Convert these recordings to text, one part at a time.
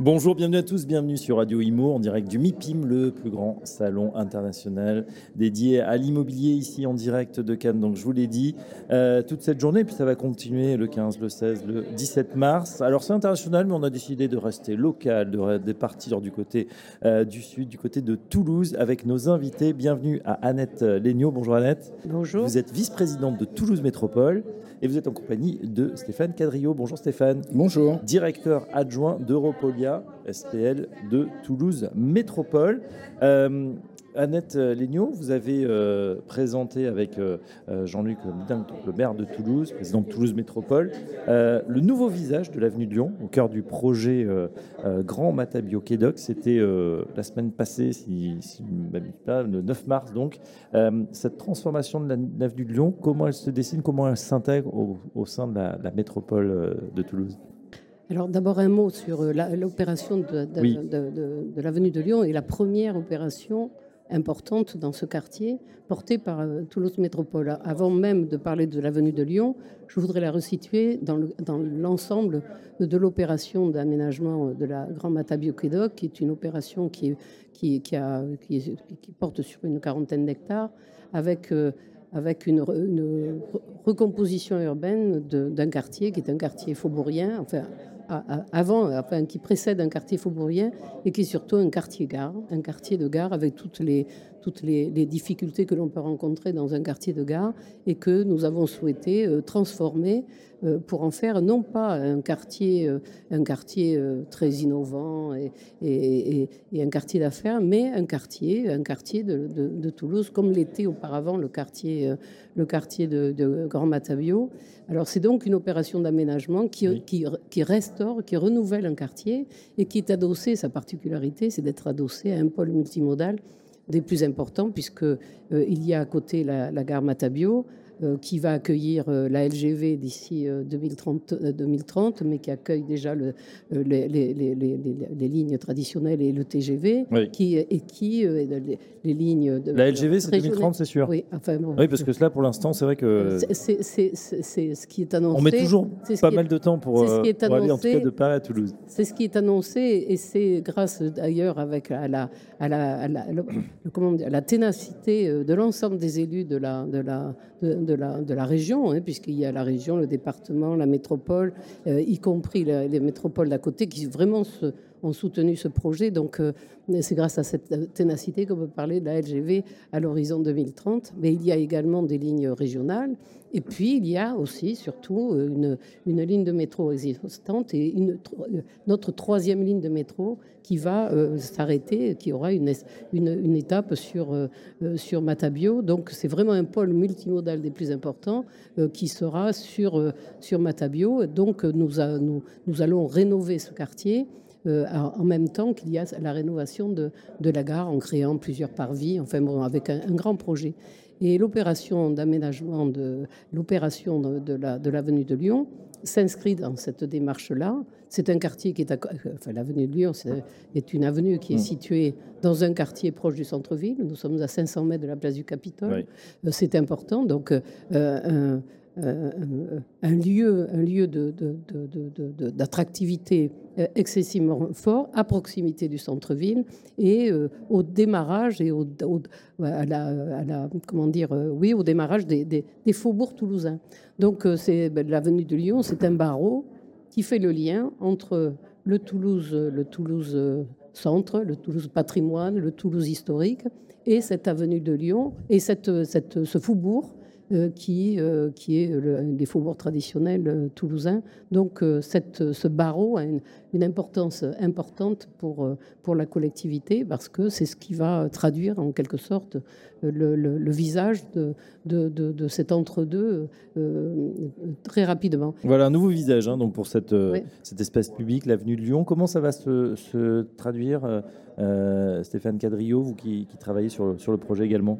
Bonjour, bienvenue à tous, bienvenue sur Radio Imo en direct du MIPIM, le plus grand salon international dédié à l'immobilier ici en direct de Cannes. Donc je vous l'ai dit, euh, toute cette journée, puis ça va continuer le 15, le 16, le 17 mars. Alors c'est international, mais on a décidé de rester local, de, partir du côté euh, du sud, du côté de Toulouse avec nos invités. Bienvenue à Annette Legnaud. Bonjour Annette. Bonjour. Vous êtes vice-présidente de Toulouse Métropole et vous êtes en compagnie de Stéphane Cadrio. Bonjour Stéphane. Bonjour. Directeur adjoint d'Europolia SPL de Toulouse Métropole. Euh, Annette Legnaud, vous avez euh, présenté avec euh, Jean-Luc le maire de Toulouse, président de Toulouse Métropole, le nouveau visage de l'avenue de Lyon, au cœur du projet Grand Matabio Quédoc. C'était la semaine passée, si, si pas, le 9 mars donc. cette transformation de l'avenue de Lyon, comment elle se dessine, comment elle s'intègre au, sein de la métropole de Toulouse? Alors d'abord un mot sur euh, l'opération de, de, l'avenue de Lyon et la première opération importante dans ce quartier portée par euh, Toulouse Métropole. Avant même de parler de l'avenue de Lyon, je voudrais la resituer dans l'ensemble de l'opération d'aménagement de la Grand Matabio Quédoc, qui est une opération qui, qui, qui, a, qui, porte sur une quarantaine d'hectares avec euh, avec une, une, recomposition urbaine d'un quartier qui est un quartier faubourien, enfin avant, enfin, qui précède un quartier faubourien et qui est surtout un quartier gare, un quartier de gare avec toutes les, toutes les, difficultés que l'on peut rencontrer dans un quartier de gare et que nous avons souhaité euh, transformer euh, pour en faire non pas un quartier, euh, un quartier très innovant et, un quartier d'affaires, mais un quartier, un quartier de, Toulouse comme l'était auparavant le quartier, le quartier de, Grand Matavio. Alors c'est donc une opération d'aménagement qui, qui, qui, restaure, qui renouvelle un quartier et qui est adossé, sa particularité, c'est d'être adossé à un pôle multimodal des plus importants, puisque euh, il y a à côté la, la gare Matabio, qui va accueillir euh, la LGV d'ici 2030, 2030, mais qui accueille déjà le, les, les, les, les, lignes traditionnelles et le TGV, qui, et qui les, lignes de la LGV c'est 2030, c'est sûr. Oui, enfin, oui, parce que là, pour l'instant, c'est vrai que c'est ce qui est annoncé. On met toujours pas mal de temps pour, aller en tout cas de Paris à Toulouse. C'est ce qui est annoncé, et c'est grâce d'ailleurs avec à la, à la, à la, comment dire, la ténacité de l'ensemble des élus de la, de la, de, de la région, hein, puisqu'il y a la région, le département, la métropole, euh, y compris les métropoles d'à côté, qui vraiment ont soutenu ce projet. Donc, euh, c'est grâce à cette ténacité qu'on peut parler de la LGV à l'horizon 2030. Mais il y a également des lignes régionales. Et puis, il y a aussi, surtout, une, une ligne de métro existante et une, notre troisième ligne de métro qui va euh, s'arrêter, qui aura une, étape sur, euh, sur Matabio. Donc, c'est vraiment un pôle multimodal des plus importants euh, qui sera sur, sur Matabio. Donc, nous allons rénover ce quartier. En même temps qu'il y a la rénovation de, de, la gare en créant plusieurs parvis, enfin bon, avec un, un grand projet. Et l'opération d'aménagement de l'opération de, de l'avenue de Lyon s'inscrit dans cette démarche-là. C'est un quartier qui est, enfin l'avenue de Lyon est une avenue qui est mm. située dans un quartier proche du centre-ville. Nous sommes à 500 mètres de la place du Capitole. Euh, c'est important. Donc euh, euh, un lieu, un lieu d'attractivité de, excessivement fort à proximité du centre-ville et euh, au démarrage et au, comment dire, euh, oui, au démarrage des, faubourgs toulousains. Donc c'est ben, l'avenue de Lyon, c'est un barreau qui fait le lien entre le Toulouse, le Toulouse centre, le Toulouse patrimoine, le Toulouse historique et cette avenue de Lyon et cette, cette, ce faubourg euh, qui, euh, qui est le, des faubourgs traditionnels euh, toulousains. Donc ce barreau a une, une importance importante pour, pour la collectivité parce que c'est ce qui va traduire en quelque sorte le, le, visage de, de, de, cet entre-deux très rapidement. Voilà un nouveau visage hein, donc pour cette, cet espace public, l'avenue de Lyon. Comment ça va se, se traduire euh, Stéphane Cadrio, vous qui, travaillez sur, sur, le projet également?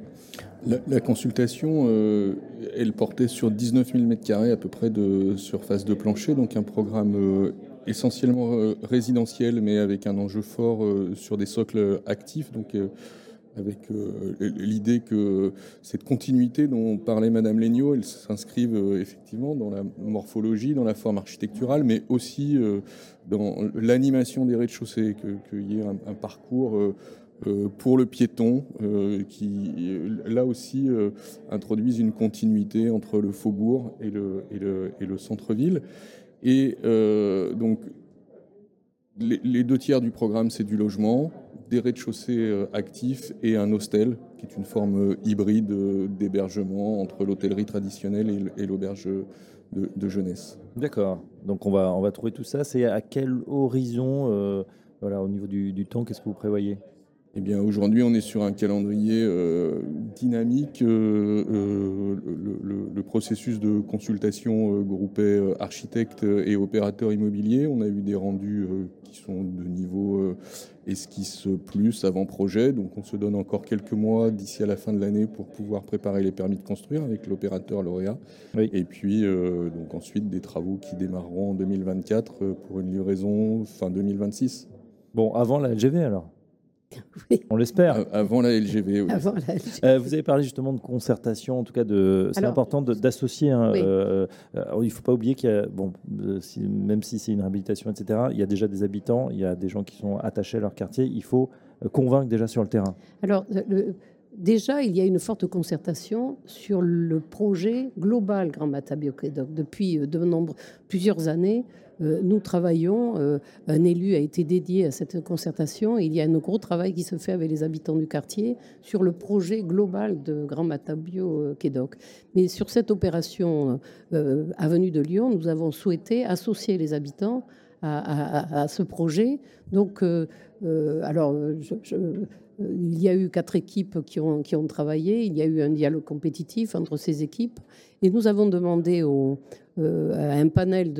La, consultation, euh, elle portait sur 19 000 m2 à peu près de surface de plancher, donc un programme euh, essentiellement résidentiel, mais avec un enjeu fort sur des socles actifs. Donc, avec l'idée que cette continuité dont parlait Madame Legnaud, elle s'inscrive effectivement dans la morphologie, dans la forme architecturale, mais aussi dans l'animation des rez-de-chaussée, qu'il y ait un, parcours euh, euh, pour le piéton euh, qui, là aussi, introduise une continuité entre le faubourg et le, et le, centre-ville. Et donc, les, deux tiers du programme, c'est du logement, des rez-de-chaussée actifs et un hostel, qui est une forme hybride d'hébergement entre l'hôtellerie traditionnelle et l'auberge de, jeunesse. D'accord. Donc on va, on va trouver tout ça. C'est à quel horizon, euh, voilà, au niveau du, temps, qu'est-ce que vous prévoyez? Eh bien, aujourd'hui, on est sur un calendrier euh, dynamique. Euh, le, processus de consultation groupait architectes et opérateurs immobiliers. On a eu des rendus qui sont de niveau esquisse plus avant-projet. Donc on se donne encore quelques mois d'ici à la fin de l'année pour pouvoir préparer les permis de construire avec l'opérateur lauréat. Et puis euh, donc ensuite des travaux qui démarreront en 2024 euh, pour une livraison fin 2026. Bon, avant la LGV alors? On l'espère. Avant la LGV, oui. Euh, vous avez parlé justement de concertation, en tout cas de. C'est important d'associer. Hein, euh, euh, il ne faut pas oublier qu'il y a, bon, même si c'est une réhabilitation, etc. Il y a déjà des habitants, il y a des gens qui sont attachés à leur quartier. Il faut convaincre déjà sur le terrain. Alors. Déjà, il y a une forte concertation sur le projet global Grand Mata Depuis de plusieurs années, nous travaillons, euh, un élu a été dédié à cette concertation. il y a un gros travail qui se fait avec les habitants du quartier sur le projet global de Grand Matabio Quédoc. Mais sur cette opération euh, Avenue de Lyon, nous avons souhaité associer les habitants à, ce projet. Donc, alors, il y a eu quatre équipes qui ont, qui ont travaillé, il y a eu un dialogue compétitif entre ces équipes, et nous avons demandé euh, à un panel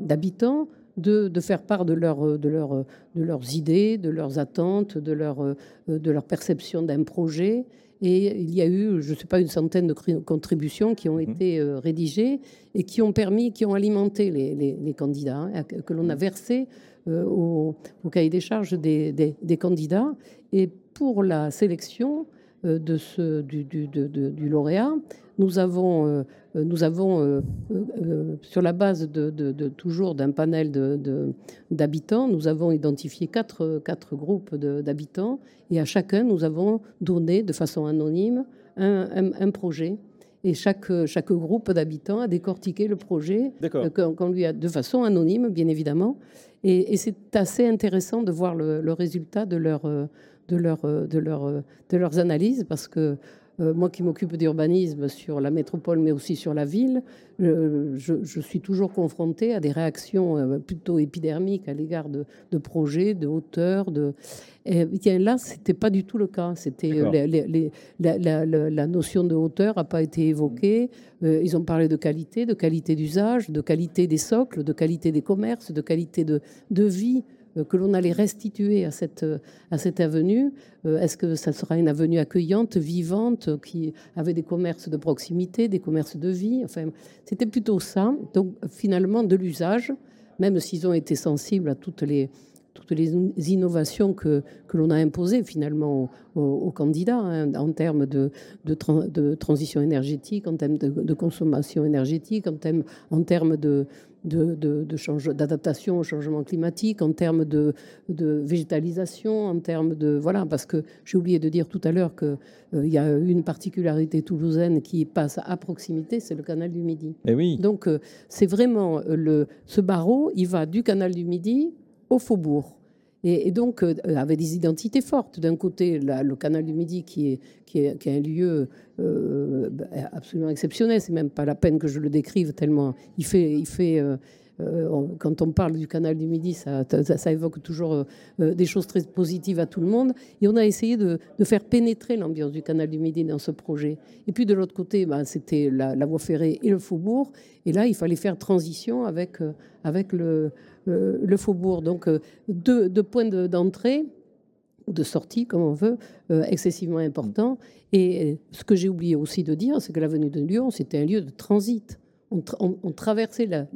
d'habitants de, faire part de, de, de, leurs idées, de leurs attentes, de leur, de leur perception d'un projet. Et il y a eu, je ne sais pas, une centaine de contributions qui ont mmh. été euh, rédigées et qui ont permis, qui ont alimenté les, les, candidats, hein, que l'on a versé euh, au, cahier des charges des, des, candidats. Et pour la sélection de ce, du, du, du lauréat, nous avons, euh, nous avons euh, euh, sur la base de, toujours d'un panel d'habitants, nous avons identifié quatre, quatre groupes d'habitants et à chacun, nous avons donné de façon anonyme un, projet. Et chaque, chaque groupe d'habitants a décortiqué le projet qu'on lui a de façon anonyme, bien évidemment. Et, c'est assez intéressant de voir le, résultat de, leur, de, leur, de, leur, de leurs analyses parce que euh, moi qui m'occupe d'urbanisme sur la métropole, mais aussi sur la ville, je, suis toujours confrontée à des réactions euh, plutôt épidermiques à l'égard de, projets, de hauteurs. De... Et là, c'était pas du tout le cas. C'était euh, la, notion de hauteur n'a pas été évoquée. ils ont parlé de qualité, de qualité d'usage, de qualité des socles, de qualité des commerces, de qualité de, de vie. Euh, que l'on allait restituer à cette, à cette avenue. Euh, est-ce que ça sera une avenue accueillante, vivante, qui avait des commerces de proximité, des commerces de vie? Enfin, c'était plutôt ça. Donc, finalement, de l'usage, même s'ils ont été sensibles à toutes les, toutes les innovations que, que l'on a imposées finalement aux, candidats hein, en termes de, de, de, transition énergétique, en termes de, consommation énergétique, en termes, en termes de, d'adaptation au changement climatique, en termes de, végétalisation, en termes de... Voilà, parce que j'ai oublié de dire tout à l'heure qu'il euh, y a une particularité toulousaine qui passe à proximité, c'est le canal du Midi. Et eh oui. Donc euh, c'est vraiment le, ce barreau, il va du canal du Midi au faubourg. Et, donc, euh, avait des identités fortes. D'un côté, le canal du Midi, qui est, qui est, un lieu euh, bah, absolument exceptionnel. C'est même pas la peine que je le décrive tellement il fait, il fait, euh, quand on parle du canal du Midi, ça, ça, évoque toujours des choses très positives à tout le monde. Et on a essayé de, faire pénétrer l'ambiance du canal du Midi dans ce projet. Et puis de l'autre côté, ben, c'était la, voie ferrée et le faubourg. Et là, il fallait faire transition avec, avec le, le faubourg. Donc deux, deux points d'entrée ou de sortie, comme on veut, excessivement importants. Et ce que j'ai oublié aussi de dire, c'est que l'avenue de Lyon, c'était un lieu de transit. On, traversait la,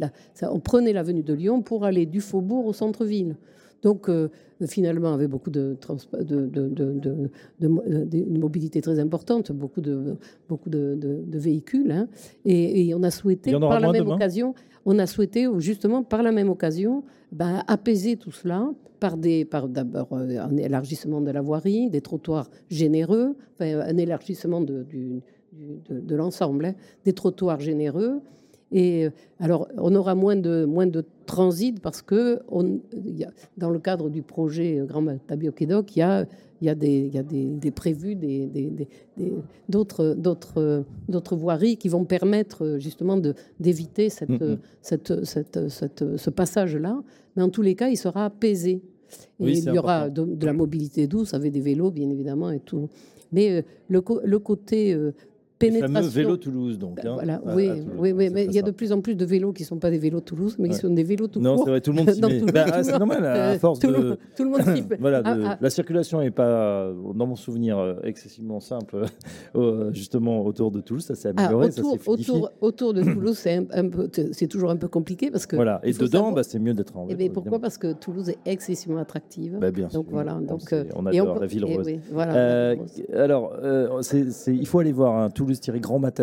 on prenait l'avenue de Lyon pour aller du faubourg au centre-ville. Donc, euh, finalement, avec beaucoup de, de, de, de, mobilité très importante, beaucoup de, beaucoup de, véhicules. Hein. Et, on a souhaité, par la même occasion, on a souhaité justement, par la même occasion, ben, apaiser tout cela par, des, par d'abord euh, un élargissement de la voirie, des trottoirs généreux, un élargissement de, de, l'ensemble, hein, des trottoirs généreux. Et euh, alors, on aura moins de, moins de transit parce que on, y a, dans le cadre du projet Grand Matabio Quédoc, il y a, y a, des, y a des, des prévus des, des, d'autres, d'autres, d'autres voiries qui vont permettre justement de, d'éviter cette, mm-hmm. cette, cette, cette, ce passage-là. Mais en tous les cas, il sera apaisé. Et il y aura de, la mobilité douce avec des vélos, bien évidemment, et tout. Mais euh, le, le, côté euh, pénétration. Le fameux vélo Toulouse, donc. Hein, voilà, oui, oui, oui, mais il y a de plus en plus de vélos qui ne sont pas des vélos Toulouse, mais qui sont des vélos tout Non, c'est vrai, tout le monde s'y met. Bah, ah, c'est normal, à force tout de. Tout le monde s'y voilà, ah, ah. La circulation n'est pas, dans mon souvenir, euh, excessivement simple, euh, justement, autour de Toulouse. Ça s'est amélioré, autour, ça autour, autour de Toulouse, c'est un, peu, c'est toujours un peu compliqué parce que. Voilà, et dedans, bah, c'est mieux d'être en eh ben, vélo. Et pourquoi Parce que Toulouse est excessivement attractive. Bah, bien donc voilà, donc. Euh, on adore la ville rose. Alors, il faut aller voir hein, Toulouse-Grand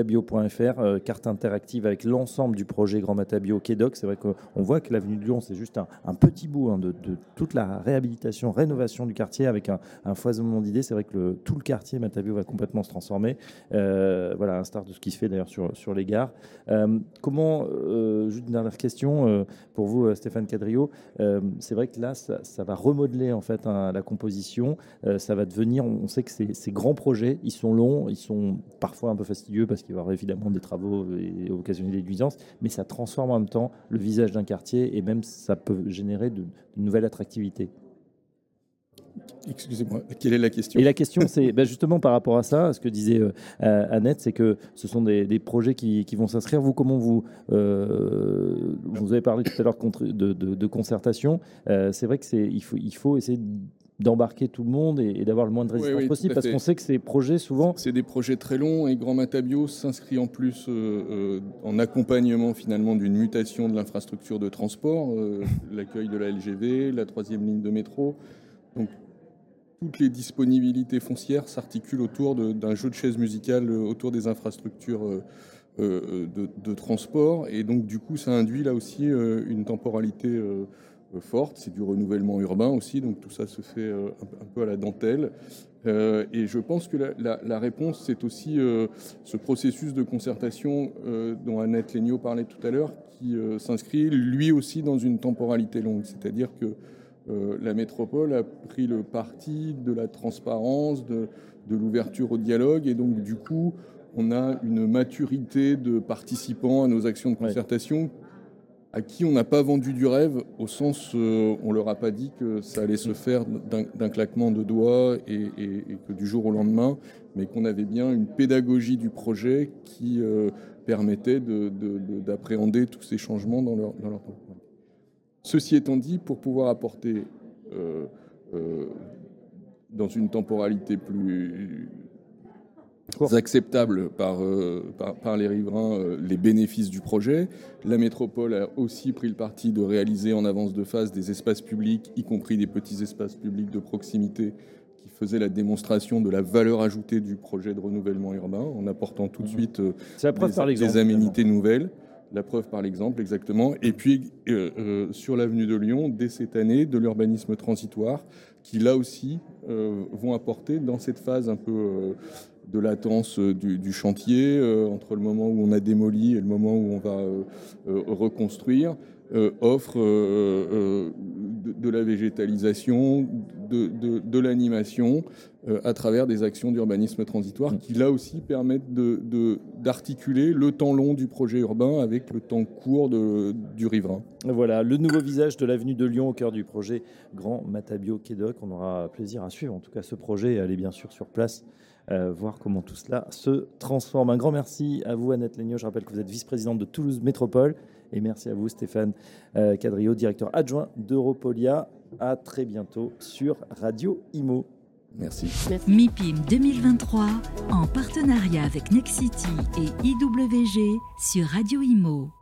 bio.fr, euh, carte interactive avec l'ensemble du projet Grand Matabio Quédoc. C'est vrai qu'on voit que l'avenue de Lyon, c'est juste un, petit bout hein, de, toute la réhabilitation, rénovation du quartier avec un, foisonnement d'idées. C'est vrai que tout le quartier Matabio va complètement se transformer. Euh, voilà, un start de ce qui se fait d'ailleurs sur, les gares. Euh, comment, juste une dernière question pour vous, Stéphane Cadrio. c'est vrai que là, ça, va remodeler en fait hein, la composition. ça va devenir, on sait que ces grands projets, ils sont longs, ils sont parfois un peu fastidieux parce qu'il va y avoir évidemment des travaux et occasionner des nuisances, mais ça transforme en même temps le visage d'un quartier et même ça peut générer de, nouvelles attractivités. Excusez-moi, quelle est la question? Et la question, c'est ben justement par rapport à ça, ce que disait euh, Annette, c'est que ce sont des, projets qui, vont s'inscrire. Vous, comment vous euh, vous avez parlé tout à l'heure de, de, concertation. Euh, c'est vrai que c'est il faut il faut essayer d'embarquer tout le monde et, d'avoir le moins de résistance possible parce qu'on sait que ces projets souvent c'est des projets très longs et Grand Matabio s'inscrit en plus euh, euh, en accompagnement finalement d'une mutation de l'infrastructure de transport euh, l'accueil de la LGV la troisième ligne de métro. Donc toutes les disponibilités foncières s'articulent autour d'un jeu de chaises musicales autour des infrastructures de, de, transport. Et donc du coup ça induit là aussi une temporalité forte. C'est du renouvellement urbain aussi, donc tout ça se fait euh, un, peu à la dentelle. Euh, et je pense que la, réponse, c'est aussi euh, ce processus de concertation dont Annette Léniaud parlait tout à l'heure, qui s'inscrit lui aussi dans une temporalité longue. C'est-à-dire que la métropole a pris le parti de la transparence, de, de l'ouverture au dialogue, et donc du coup, on a une maturité de participants à nos actions de concertation à qui on n'a pas vendu du rêve, au sens, euh, on leur a pas dit que ça allait se faire d'un claquement de doigts et, que du jour au lendemain, mais qu'on avait bien une pédagogie du projet qui euh, permettait d'appréhender tous ces changements dans leur, dans Ceci étant dit, pour pouvoir apporter euh, dans une temporalité plus acceptables euh, par, par, les riverains euh, les bénéfices du projet. La métropole a aussi pris le parti de réaliser en avance de phase des espaces publics, y compris des petits espaces publics de proximité qui faisaient la démonstration de la valeur ajoutée du projet de renouvellement urbain en apportant tout de mmh. suite euh, des, aménités nouvelles. La preuve par l'exemple, exactement. Et puis, sur l'avenue de Lyon, dès cette année, de l'urbanisme transitoire, qui là aussi vont apporter dans cette phase un peu de latence euh, du, chantier, euh, entre le moment où on a démoli et le moment où on va euh, offre de, la végétalisation, de, l'animation à travers des actions d'urbanisme transitoire qui là aussi permettent d'articuler le temps long du projet urbain avec le temps court du riverain. Voilà, le nouveau visage de l'avenue de Lyon au cœur du projet Grand Matabio Quédoc. On aura plaisir à suivre en tout cas ce projet et aller bien sûr sur place euh, voir comment tout cela se transforme. Un grand merci à vous, Annette Legnaud. Je rappelle que vous êtes vice-présidente de Toulouse Métropole. Et merci à vous, Stéphane euh, Cadrio, directeur adjoint d'Europolia. À très bientôt sur Radio Imo. Merci. MIPIM 2023 en partenariat avec Nexity et IWG sur Radio Imo.